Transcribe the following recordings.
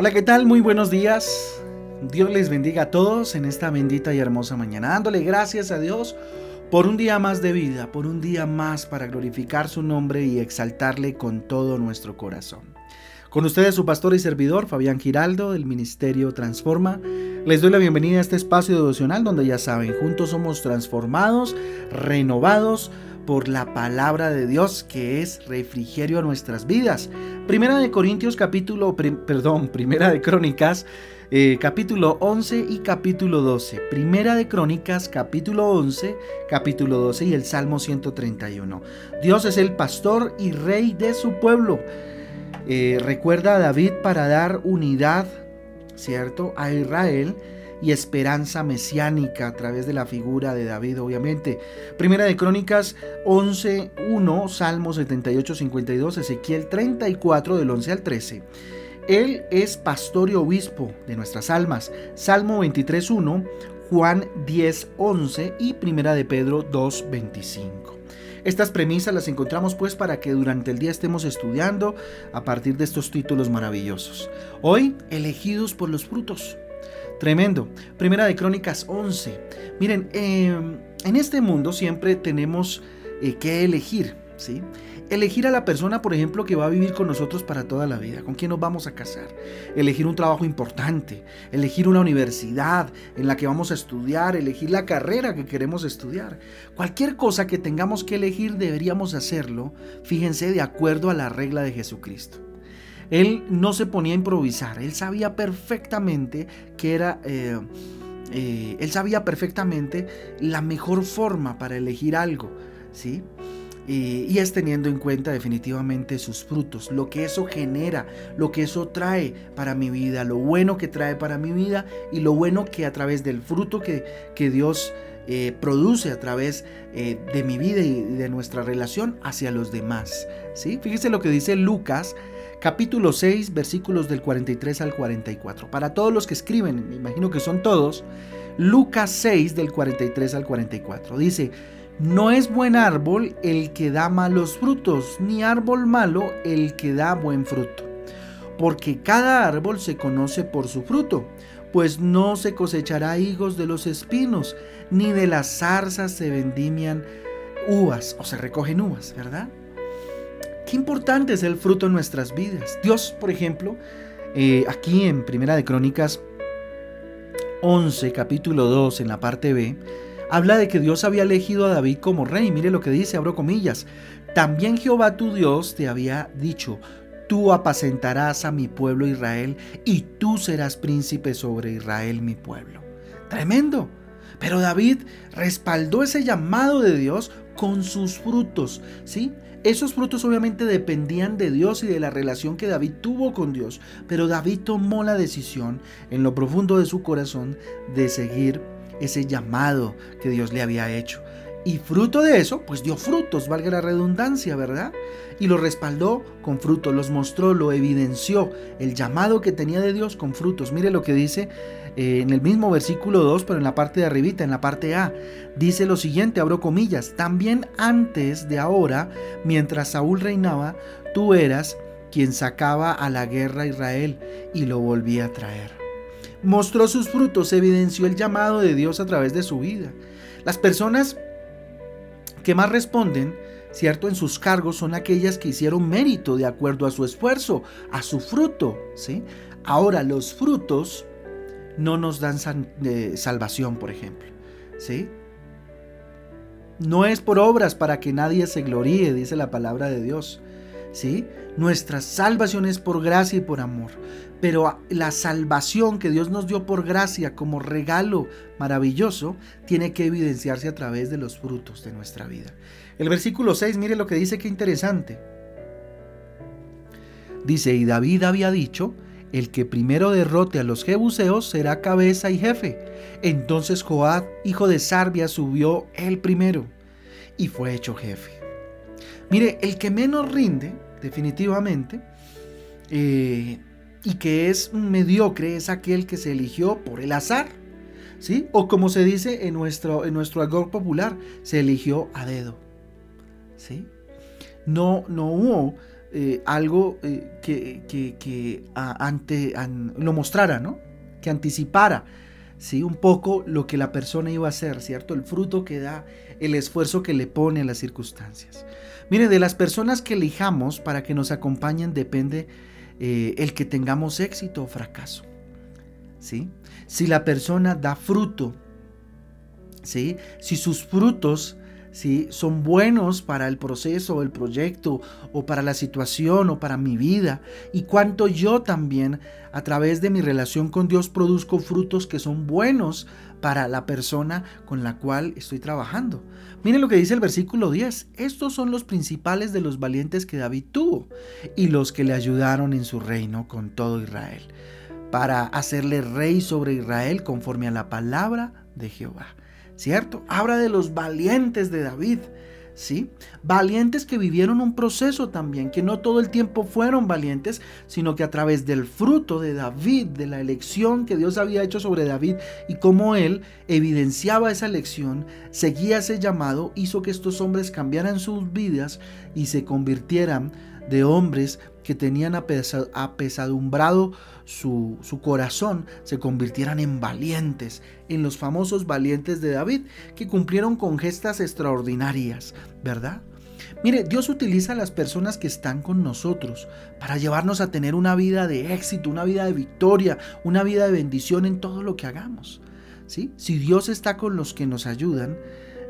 Hola, ¿qué tal? Muy buenos días. Dios les bendiga a todos en esta bendita y hermosa mañana, dándole gracias a Dios por un día más de vida, por un día más para glorificar su nombre y exaltarle con todo nuestro corazón. Con ustedes su pastor y servidor, Fabián Giraldo, del Ministerio Transforma. Les doy la bienvenida a este espacio devocional donde ya saben, juntos somos transformados, renovados, por la palabra de Dios que es refrigerio a nuestras vidas. Primera de Corintios capítulo, perdón, Primera de Crónicas eh, capítulo 11 y capítulo 12. Primera de Crónicas capítulo 11, capítulo 12 y el Salmo 131. Dios es el pastor y rey de su pueblo. Eh, recuerda a David para dar unidad, ¿cierto? A Israel y esperanza mesiánica a través de la figura de David, obviamente. Primera de Crónicas 11.1, Salmo 78.52, Ezequiel 34 del 11 al 13. Él es pastor y obispo de nuestras almas. Salmo 23.1, Juan 10.11 y Primera de Pedro 2.25. Estas premisas las encontramos pues para que durante el día estemos estudiando a partir de estos títulos maravillosos. Hoy, elegidos por los frutos. Tremendo. Primera de Crónicas 11. Miren, em, en este mundo siempre tenemos eh, que elegir, ¿sí? Elegir a la persona, por ejemplo, que va a vivir con nosotros para toda la vida, con quien nos vamos a casar. Elegir un trabajo importante, elegir una universidad en la que vamos a estudiar, elegir la carrera que queremos estudiar. Cualquier cosa que tengamos que elegir deberíamos hacerlo, fíjense, de acuerdo a la regla de Jesucristo. Él no se ponía a improvisar, él sabía perfectamente que era... Eh, eh, él sabía perfectamente la mejor forma para elegir algo, ¿sí? y es teniendo en cuenta definitivamente sus frutos, lo que eso genera, lo que eso trae para mi vida, lo bueno que trae para mi vida y lo bueno que a través del fruto que, que Dios eh, produce a través de mi vida y de nuestra relación hacia los demás. ¿sí? Fíjese lo que dice Lucas capítulo 6, versículos del 43 al 44. Para todos los que escriben, me imagino que son todos, Lucas 6 del 43 al 44. Dice, no es buen árbol el que da malos frutos, ni árbol malo el que da buen fruto. Porque cada árbol se conoce por su fruto, pues no se cosechará higos de los espinos, ni de las zarzas se vendimian uvas o se recogen uvas, ¿verdad? Qué importante es el fruto en nuestras vidas. Dios, por ejemplo, eh, aquí en Primera de Crónicas 11, capítulo 2, en la parte B, habla de que Dios había elegido a David como rey. Mire lo que dice, abro comillas. También Jehová tu Dios te había dicho, tú apacentarás a mi pueblo Israel y tú serás príncipe sobre Israel mi pueblo. Tremendo. Pero David respaldó ese llamado de Dios con sus frutos, ¿sí? Esos frutos obviamente dependían de Dios y de la relación que David tuvo con Dios, pero David tomó la decisión en lo profundo de su corazón de seguir ese llamado que Dios le había hecho. Y fruto de eso, pues dio frutos, valga la redundancia, ¿verdad? Y lo respaldó con frutos, los mostró, lo evidenció, el llamado que tenía de Dios con frutos. Mire lo que dice eh, en el mismo versículo 2, pero en la parte de arribita, en la parte A, dice lo siguiente, abro comillas, también antes de ahora, mientras Saúl reinaba, tú eras quien sacaba a la guerra a Israel y lo volvía a traer. Mostró sus frutos, evidenció el llamado de Dios a través de su vida. Las personas que más responden, ¿cierto? En sus cargos son aquellas que hicieron mérito de acuerdo a su esfuerzo, a su fruto, ¿sí? Ahora, los frutos no nos dan salvación, por ejemplo. ¿Sí? No es por obras para que nadie se gloríe, dice la palabra de Dios. Nuestra salvación es por gracia y por amor. Pero la salvación que Dios nos dio por gracia como regalo maravilloso tiene que evidenciarse a través de los frutos de nuestra vida. El versículo 6, mire lo que dice, qué interesante. Dice, y David había dicho, el que primero derrote a los jebuseos será cabeza y jefe. Entonces Joab, hijo de Sarbia, subió el primero y fue hecho jefe. Mire, el que menos rinde, definitivamente, eh, y que es mediocre, es aquel que se eligió por el azar. ¿Sí? O como se dice en nuestro, en nuestro algor popular, se eligió a dedo. ¿Sí? No, no hubo eh, algo eh, que, que, ante, lo mostrara, ¿no? Que anticipara, ¿sí? Un poco lo que la persona iba a hacer, ¿cierto? El fruto que da, el esfuerzo que le pone a las circunstancias. Mire, de las personas que elijamos para que nos acompañen depende eh, el que tengamos éxito o fracaso. ¿sí? Si la persona da fruto, ¿sí? si sus frutos ¿sí? son buenos para el proceso el proyecto o para la situación o para mi vida y cuánto yo también a través de mi relación con Dios produzco frutos que son buenos para la persona con la cual estoy trabajando. Miren lo que dice el versículo 10. Estos son los principales de los valientes que David tuvo y los que le ayudaron en su reino con todo Israel, para hacerle rey sobre Israel conforme a la palabra de Jehová. ¿Cierto? Habla de los valientes de David. ¿sí? Valientes que vivieron un proceso también, que no todo el tiempo fueron valientes, sino que a través del fruto de David, de la elección que Dios había hecho sobre David y cómo él evidenciaba esa elección, seguía ese llamado, hizo que estos hombres cambiaran sus vidas y se convirtieran de hombres que tenían apesadumbrado su, su, corazón se convirtieran en valientes, en los famosos valientes de David, que cumplieron con gestas extraordinarias, ¿verdad? Mire, Dios utiliza a las personas que están con nosotros para llevarnos a tener una vida de éxito, una vida de victoria, una vida de bendición en todo lo que hagamos. ¿sí? Si Dios está con los que nos ayudan,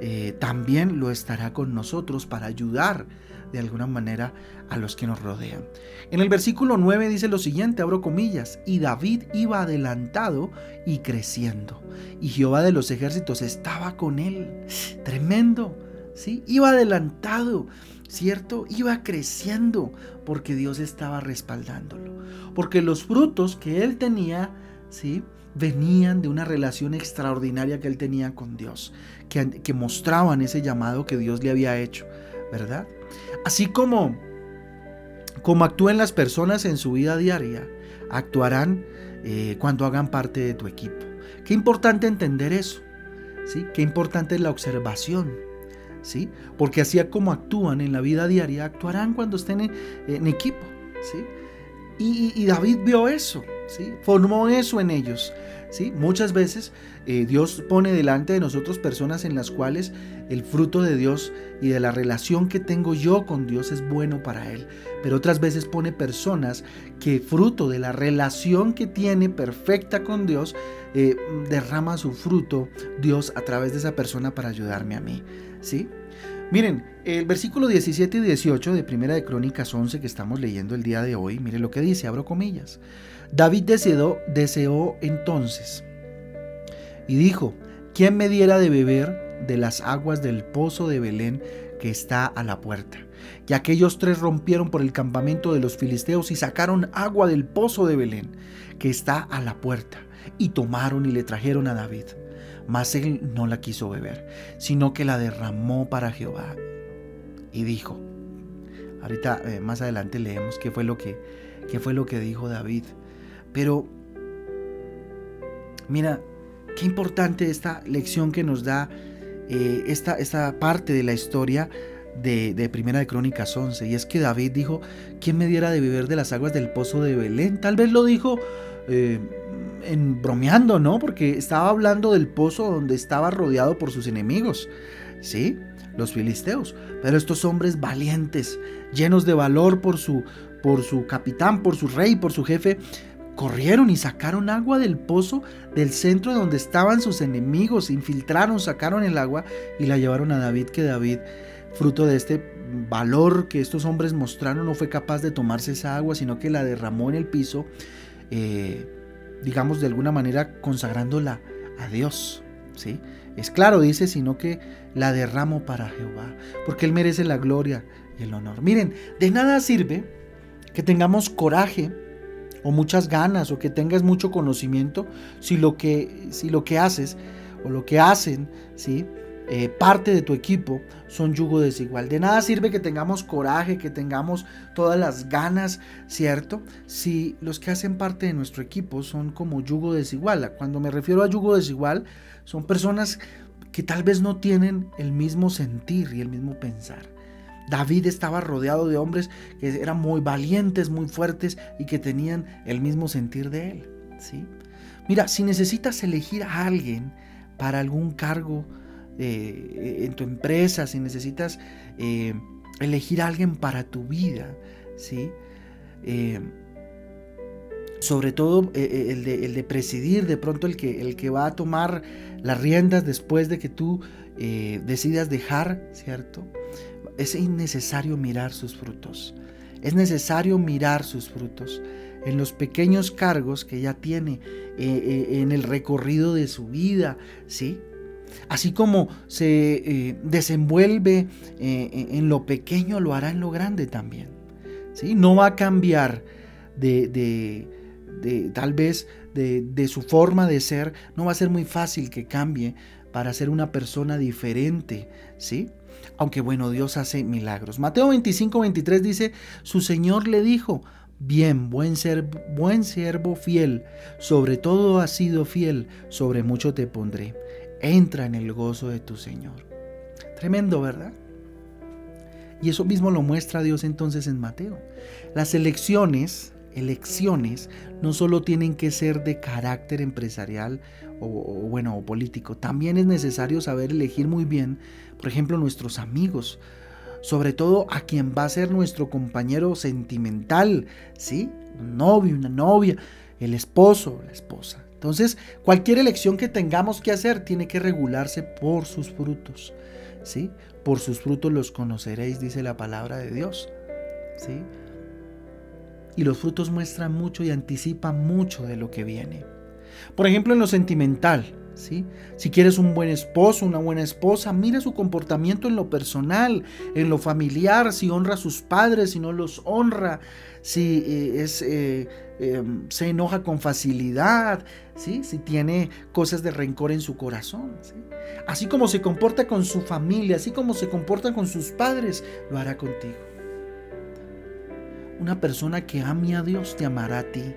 eh, también lo estará con nosotros para ayudar de alguna manera a los que nos rodean. En el versículo 9 dice lo siguiente, abro comillas, y David iba adelantado y creciendo, y Jehová de los ejércitos estaba con él. Tremendo, ¿sí? Iba adelantado, ¿cierto? Iba creciendo porque Dios estaba respaldándolo, porque los frutos que él tenía, ¿sí? venían de una relación extraordinaria que él tenía con Dios, que, que, mostraban ese llamado que Dios le había hecho, ¿verdad? Así como, como actúen las personas en su vida diaria, actuarán eh, cuando hagan parte de tu equipo. Qué importante entender eso, ¿sí? Qué importante es la observación, ¿sí? Porque así como actúan en la vida diaria, actuarán cuando estén en, equipo, ¿sí? Y, y, David vio eso, ¿sí? Formó eso en ellos. Muchas veces eh, Dios pone delante de nosotros personas en las cuales el fruto de Dios y de la relación que tengo yo con Dios es bueno para Él. Pero otras veces pone personas que fruto de la relación que tiene perfecta con Dios, eh, derrama su fruto Dios a través de esa persona para ayudarme a mí. ¿Sí? Miren, el versículo 17 y 18 de Primera de Crónicas 11 que estamos leyendo el día de hoy, miren lo que dice, abro comillas. David deseó, entonces y dijo, ¿quién me diera de beber de las aguas del pozo de Belén que está a la puerta? Y aquellos tres rompieron por el campamento de los filisteos y sacaron agua del pozo de Belén que está a la puerta y tomaron y le trajeron a David. Mas él no la quiso beber, sino que la derramó para Jehová. Y dijo, ahorita eh, más adelante leemos qué fue lo que, qué fue lo que dijo David. Pero mira, qué importante esta lección que nos da eh, esta, esta, parte de la historia de, Primera de Crónicas 11. Y es que David dijo, ¿quién me diera de beber de las aguas del pozo de Belén? Tal vez lo dijo eh, en bromeando, ¿no? Porque estaba hablando del pozo donde estaba rodeado por sus enemigos. ¿Sí? Los filisteos. Pero estos hombres valientes, llenos de valor por su, por su capitán, por su rey, por su jefe, Corrieron y sacaron agua del pozo del centro donde estaban sus enemigos, infiltraron, sacaron el agua y la llevaron a David, que David, fruto de este valor que estos hombres mostraron, no fue capaz de tomarse esa agua, sino que la derramó en el piso, eh, digamos de alguna manera consagrándola a Dios. ¿sí? Es claro, dice, sino que la derramo para Jehová, porque Él merece la gloria y el honor. Miren, de nada sirve que tengamos coraje, o muchas ganas o que tengas mucho conocimiento si lo que, si lo que haces o lo que hacen, ¿sí? Eh, parte de tu equipo son yugo desigual. De nada sirve que tengamos coraje, que tengamos todas las ganas, ¿cierto? Si los que hacen parte de nuestro equipo son como yugo desigual. Cuando me refiero a yugo desigual, son personas que tal vez no tienen el mismo sentir y el mismo pensar. David estaba rodeado de hombres que eran muy valientes, muy fuertes y que tenían el mismo sentir de él. ¿sí? Mira, si necesitas elegir a alguien para algún cargo eh, en tu empresa, si necesitas eh, elegir a alguien para tu vida, ¿sí? Eh, sobre todo el de, presidir, de pronto el que, el que va a tomar las riendas después de que tú decidas dejar, ¿cierto? Es innecesario mirar sus frutos. Es necesario mirar sus frutos en los pequeños cargos que ya tiene en el recorrido de su vida, ¿sí? Así como se eh, desenvuelve eh, en lo pequeño, lo hará en lo grande también. ¿sí? No va a cambiar de, tal vez de, su forma de ser. No va a ser muy fácil que cambie para ser una persona diferente. ¿sí? Aunque bueno, Dios hace milagros. Mateo 25, 23 dice, su Señor le dijo, Bien, buen, ser, buen siervo fiel, sobre todo has sido fiel, sobre mucho te pondré entra en el gozo de tu Señor. Tremendo, ¿verdad? Y eso mismo lo muestra Dios entonces en Mateo. Las elecciones, elecciones, no solo tienen que ser de carácter empresarial o, bueno, o político, también es necesario saber elegir muy bien, por ejemplo, nuestros amigos, sobre todo a quien va a ser nuestro compañero sentimental, ¿sí? Un novio, una novia, el esposo, la esposa. Entonces, cualquier elección que tengamos que hacer tiene que regularse por sus frutos. ¿sí? Por sus frutos los conoceréis, dice la palabra de Dios. ¿sí? Y los frutos muestran mucho y anticipan mucho de lo que viene. Por ejemplo, en lo sentimental, ¿sí? Si quieres un buen esposo, una buena esposa, mira su comportamiento en lo personal, en lo familiar, si honra a sus padres, si no los honra, si eh, es, eh, em, se enoja con facilidad, ¿sí? si tiene cosas de rencor en su corazón. Así como se comporta con su familia, así como se comporta con sus padres, lo hará contigo. Una persona que ame a Dios te amará a ti.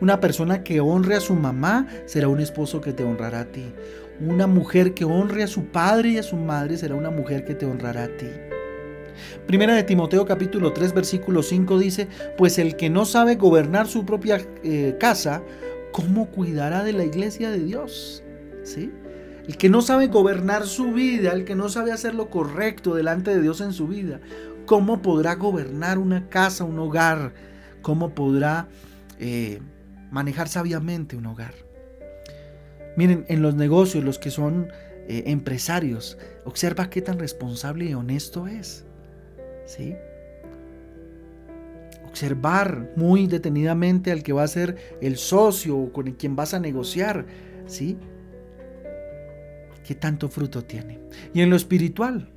Una persona que honre a su mamá será un esposo que te honrará a ti. Una mujer que honre a su padre y a su madre será una mujer que te honrará a ti. Primera de Timoteo capítulo 3 versículo 5 dice, pues el que no sabe gobernar su propia eh, casa, ¿cómo cuidará de la iglesia de Dios? ¿Sí? El que no sabe gobernar su vida, el que no sabe hacer lo correcto delante de Dios en su vida, ¿cómo podrá gobernar una casa, un hogar? ¿Cómo podrá eh, manejar sabiamente un hogar? Miren, en los negocios, los que son eh, empresarios, observa qué tan responsable y honesto es. ¿Sí? Observar muy detenidamente al que va a ser el socio o con quien vas a negociar. ¿Sí? ¿Qué tanto fruto tiene? Y en lo espiritual,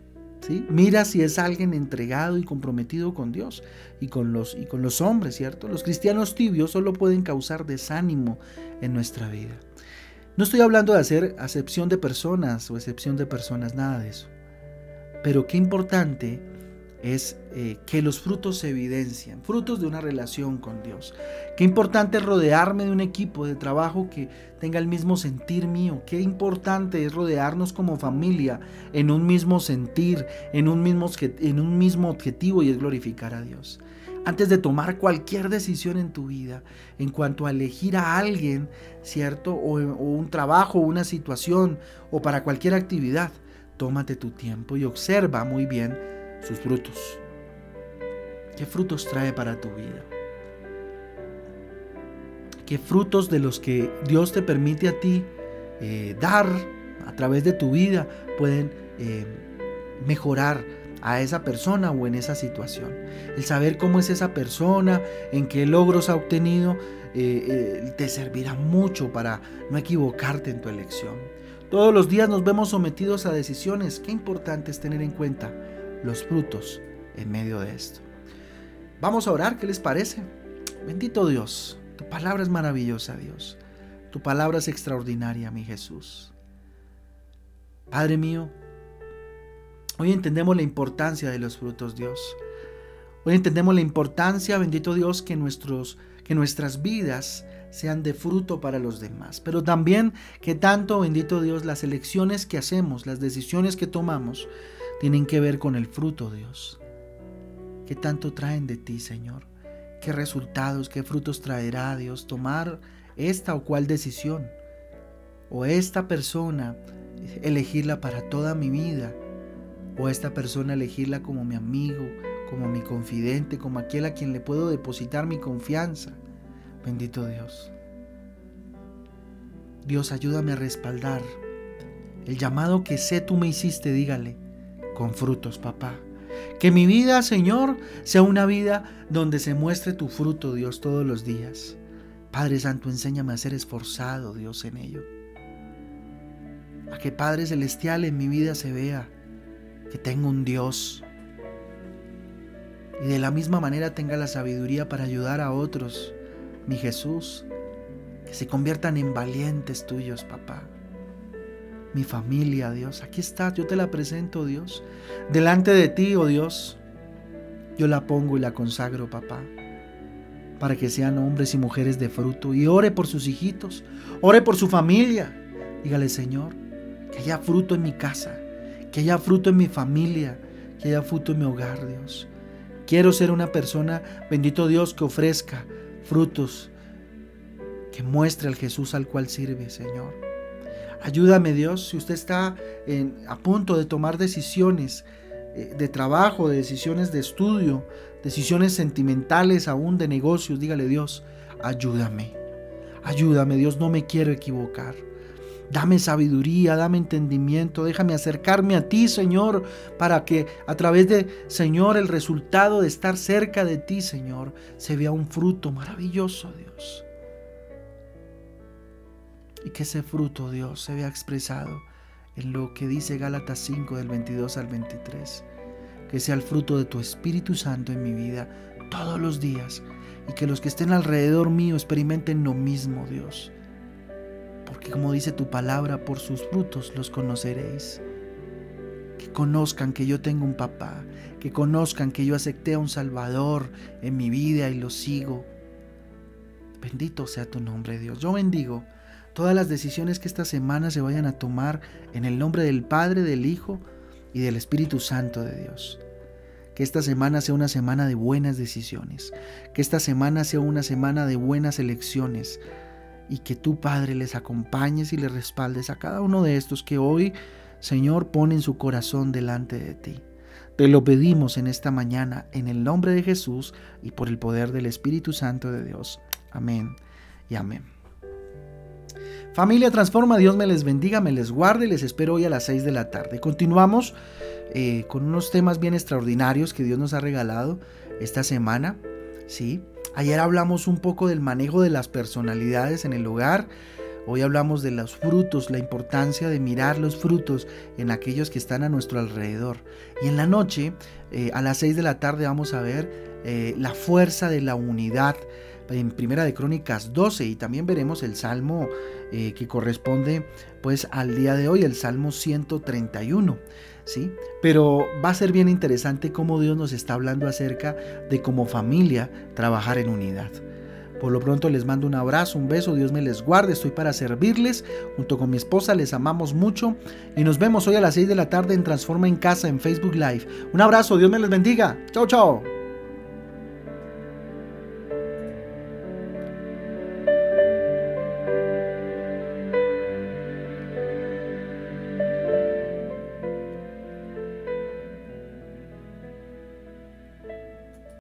Mira si es alguien entregado y comprometido con Dios y con, los, y con los hombres, ¿cierto? Los cristianos tibios solo pueden causar desánimo en nuestra vida. No estoy hablando de hacer acepción de personas o excepción de personas, nada de eso. Pero qué importante es eh, que los frutos se evidencian, frutos de una relación con Dios. Qué importante es rodearme de un equipo de trabajo que tenga el mismo sentir mío. Qué importante es rodearnos como familia en un mismo sentir, en un mismo, en un mismo objetivo y es glorificar a Dios. Antes de tomar cualquier decisión en tu vida en cuanto a elegir a alguien, ¿cierto? O, o un trabajo, una situación o para cualquier actividad, tómate tu tiempo y observa muy bien sus frutos. ¿Qué frutos trae para tu vida? ¿Qué frutos de los que Dios te permite a ti eh, dar a través de tu vida pueden eh, mejorar a esa persona o en esa situación? El saber cómo es esa persona, en qué logros ha obtenido, eh, te servirá mucho para no equivocarte en tu elección. Todos los días nos vemos sometidos a decisiones. Qué importante es tener en cuenta los frutos en medio de esto. Vamos a orar, ¿qué les parece? Bendito Dios, tu palabra es maravillosa, Dios. Tu palabra es extraordinaria, mi Jesús. Padre mío, hoy entendemos la importancia de los frutos, Dios. Hoy entendemos la importancia, bendito Dios, que, nuestros, que nuestras vidas sean de fruto para los demás. Pero también que tanto, bendito Dios, las elecciones que hacemos, las decisiones que tomamos, tienen que ver con el fruto, Dios. ¿Qué tanto traen de ti, Señor? ¿Qué resultados, qué frutos traerá Dios tomar esta o cual decisión? O esta persona, elegirla para toda mi vida. O esta persona elegirla como mi amigo, como mi confidente, como aquel a quien le puedo depositar mi confianza. Bendito Dios. Dios, ayúdame a respaldar el llamado que sé tú me hiciste, dígale, con frutos, papá. Que mi vida, Señor, sea una vida donde se muestre tu fruto, Dios, todos los días. Padre Santo, enséñame a ser esforzado, Dios, en ello. A que Padre Celestial en mi vida se vea que tengo un Dios. Y de la misma manera tenga la sabiduría para ayudar a otros, mi Jesús, que se conviertan en valientes tuyos, papá mi familia, Dios. Aquí estás, yo te la presento, Dios. Delante de ti, oh Dios, yo la pongo y la consagro, papá, para que sean hombres y mujeres de fruto. Y ore por sus hijitos, ore por su familia. Dígale, Señor, que haya fruto en mi casa, que haya fruto en mi familia, que haya fruto en mi hogar, Dios. Quiero ser una persona, bendito Dios, que ofrezca frutos, que muestre al Jesús al cual sirve, Señor. Ayúdame Dios, si usted está a punto de tomar decisiones eh, de trabajo, de decisiones de estudio, decisiones sentimentales aún de negocios, dígale Dios, ayúdame. Ayúdame Dios, no me quiero equivocar. Dame sabiduría, dame entendimiento, déjame acercarme a ti, Señor, para que a través de, Señor, el resultado de estar cerca de ti, Señor, se vea un fruto maravilloso, Dios y que ese fruto, Dios, se vea expresado en lo que dice Gálatas 5 del 22 al 23. Que sea el fruto de tu Espíritu Santo en mi vida todos los días y que los que estén alrededor mío experimenten lo mismo, Dios. Porque como dice tu palabra, por sus frutos los conoceréis. Que conozcan que yo tengo un papá, que conozcan que yo acepté a un Salvador en mi vida y lo sigo. Bendito sea tu nombre, Dios. Yo bendigo todas las decisiones que esta semana se vayan a tomar en el nombre del Padre, del Hijo y del Espíritu Santo de Dios. Que esta semana sea una semana de buenas decisiones. Que esta semana sea una semana de buenas elecciones. Y que tu Padre les acompañes y les respaldes a cada uno de estos que hoy, Señor, ponen su corazón delante de ti. Te lo pedimos en esta mañana en el nombre de Jesús y por el poder del Espíritu Santo de Dios. Amén y amén. Familia Transforma, Dios me les bendiga, me les guarde, les espero hoy a las 6 de la tarde. Continuamos eh, con unos temas bien extraordinarios que Dios nos ha regalado esta semana. ¿sí? Ayer hablamos un poco del manejo de las personalidades en el hogar. Hoy hablamos de los frutos, la importancia de mirar los frutos en aquellos que están a nuestro alrededor. Y en la noche, eh, a las 6 de la tarde, vamos a ver eh, la fuerza de la unidad en Primera de Crónicas 12 y también veremos el salmo eh, que corresponde pues al día de hoy, el salmo 131. ¿Sí? Pero va a ser bien interesante cómo Dios nos está hablando acerca de como familia trabajar en unidad. Por lo pronto les mando un abrazo, un beso, Dios me les guarde, estoy para servirles. Junto con mi esposa les amamos mucho y nos vemos hoy a las 6 de la tarde en Transforma en Casa en Facebook Live. Un abrazo, Dios me les bendiga. Chao, chao.